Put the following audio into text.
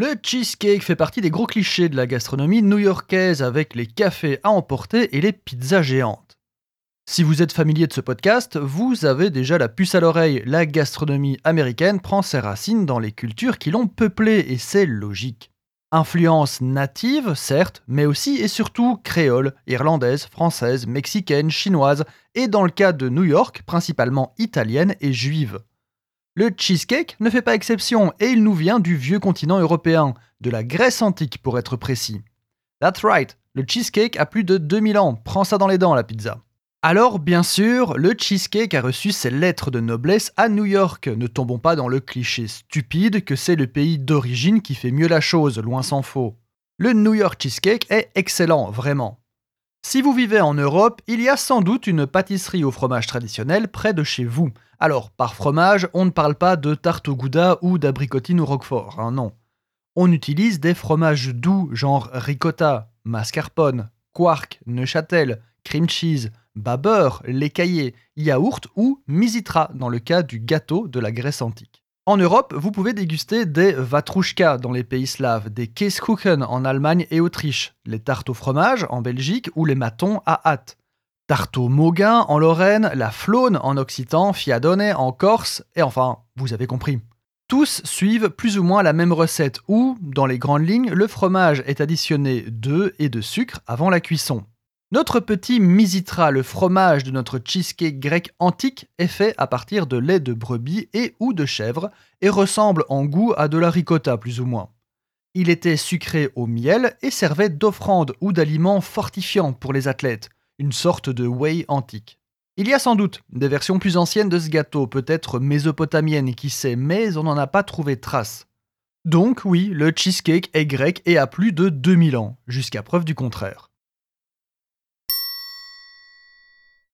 Le cheesecake fait partie des gros clichés de la gastronomie new-yorkaise avec les cafés à emporter et les pizzas géantes. Si vous êtes familier de ce podcast, vous avez déjà la puce à l'oreille. La gastronomie américaine prend ses racines dans les cultures qui l'ont peuplée et c'est logique. Influence native, certes, mais aussi et surtout créole, irlandaise, française, mexicaine, chinoise et dans le cas de New York, principalement italienne et juive. Le cheesecake ne fait pas exception et il nous vient du vieux continent européen, de la Grèce antique pour être précis. That's right, le cheesecake a plus de 2000 ans, prends ça dans les dents la pizza. Alors, bien sûr, le cheesecake a reçu ses lettres de noblesse à New York. Ne tombons pas dans le cliché stupide que c'est le pays d'origine qui fait mieux la chose, loin s'en faut. Le New York cheesecake est excellent, vraiment. Si vous vivez en Europe, il y a sans doute une pâtisserie au fromage traditionnel près de chez vous. Alors, par fromage, on ne parle pas de tarte au gouda ou d'abricotine ou roquefort, hein, non. On utilise des fromages doux, genre ricotta, mascarpone, quark, neuchâtel, cream cheese, babeur, lait caillé, yaourt ou misitra dans le cas du gâteau de la Grèce antique. En Europe, vous pouvez déguster des vatrouchka dans les pays slaves, des Käsekuchen en Allemagne et Autriche, les tartes au fromage en Belgique ou les matons à hâte. Tarte au Mauguin en Lorraine, la Flaune en Occitan, Fiadone en Corse, et enfin, vous avez compris. Tous suivent plus ou moins la même recette où, dans les grandes lignes, le fromage est additionné d'œufs et de sucre avant la cuisson. Notre petit misitra, le fromage de notre cheesecake grec antique, est fait à partir de lait de brebis et ou de chèvre et ressemble en goût à de la ricotta plus ou moins. Il était sucré au miel et servait d'offrande ou d'aliment fortifiant pour les athlètes, une sorte de whey antique. Il y a sans doute des versions plus anciennes de ce gâteau, peut-être mésopotamiennes, qui sait, mais on n'en a pas trouvé trace. Donc oui, le cheesecake est grec et a plus de 2000 ans, jusqu'à preuve du contraire.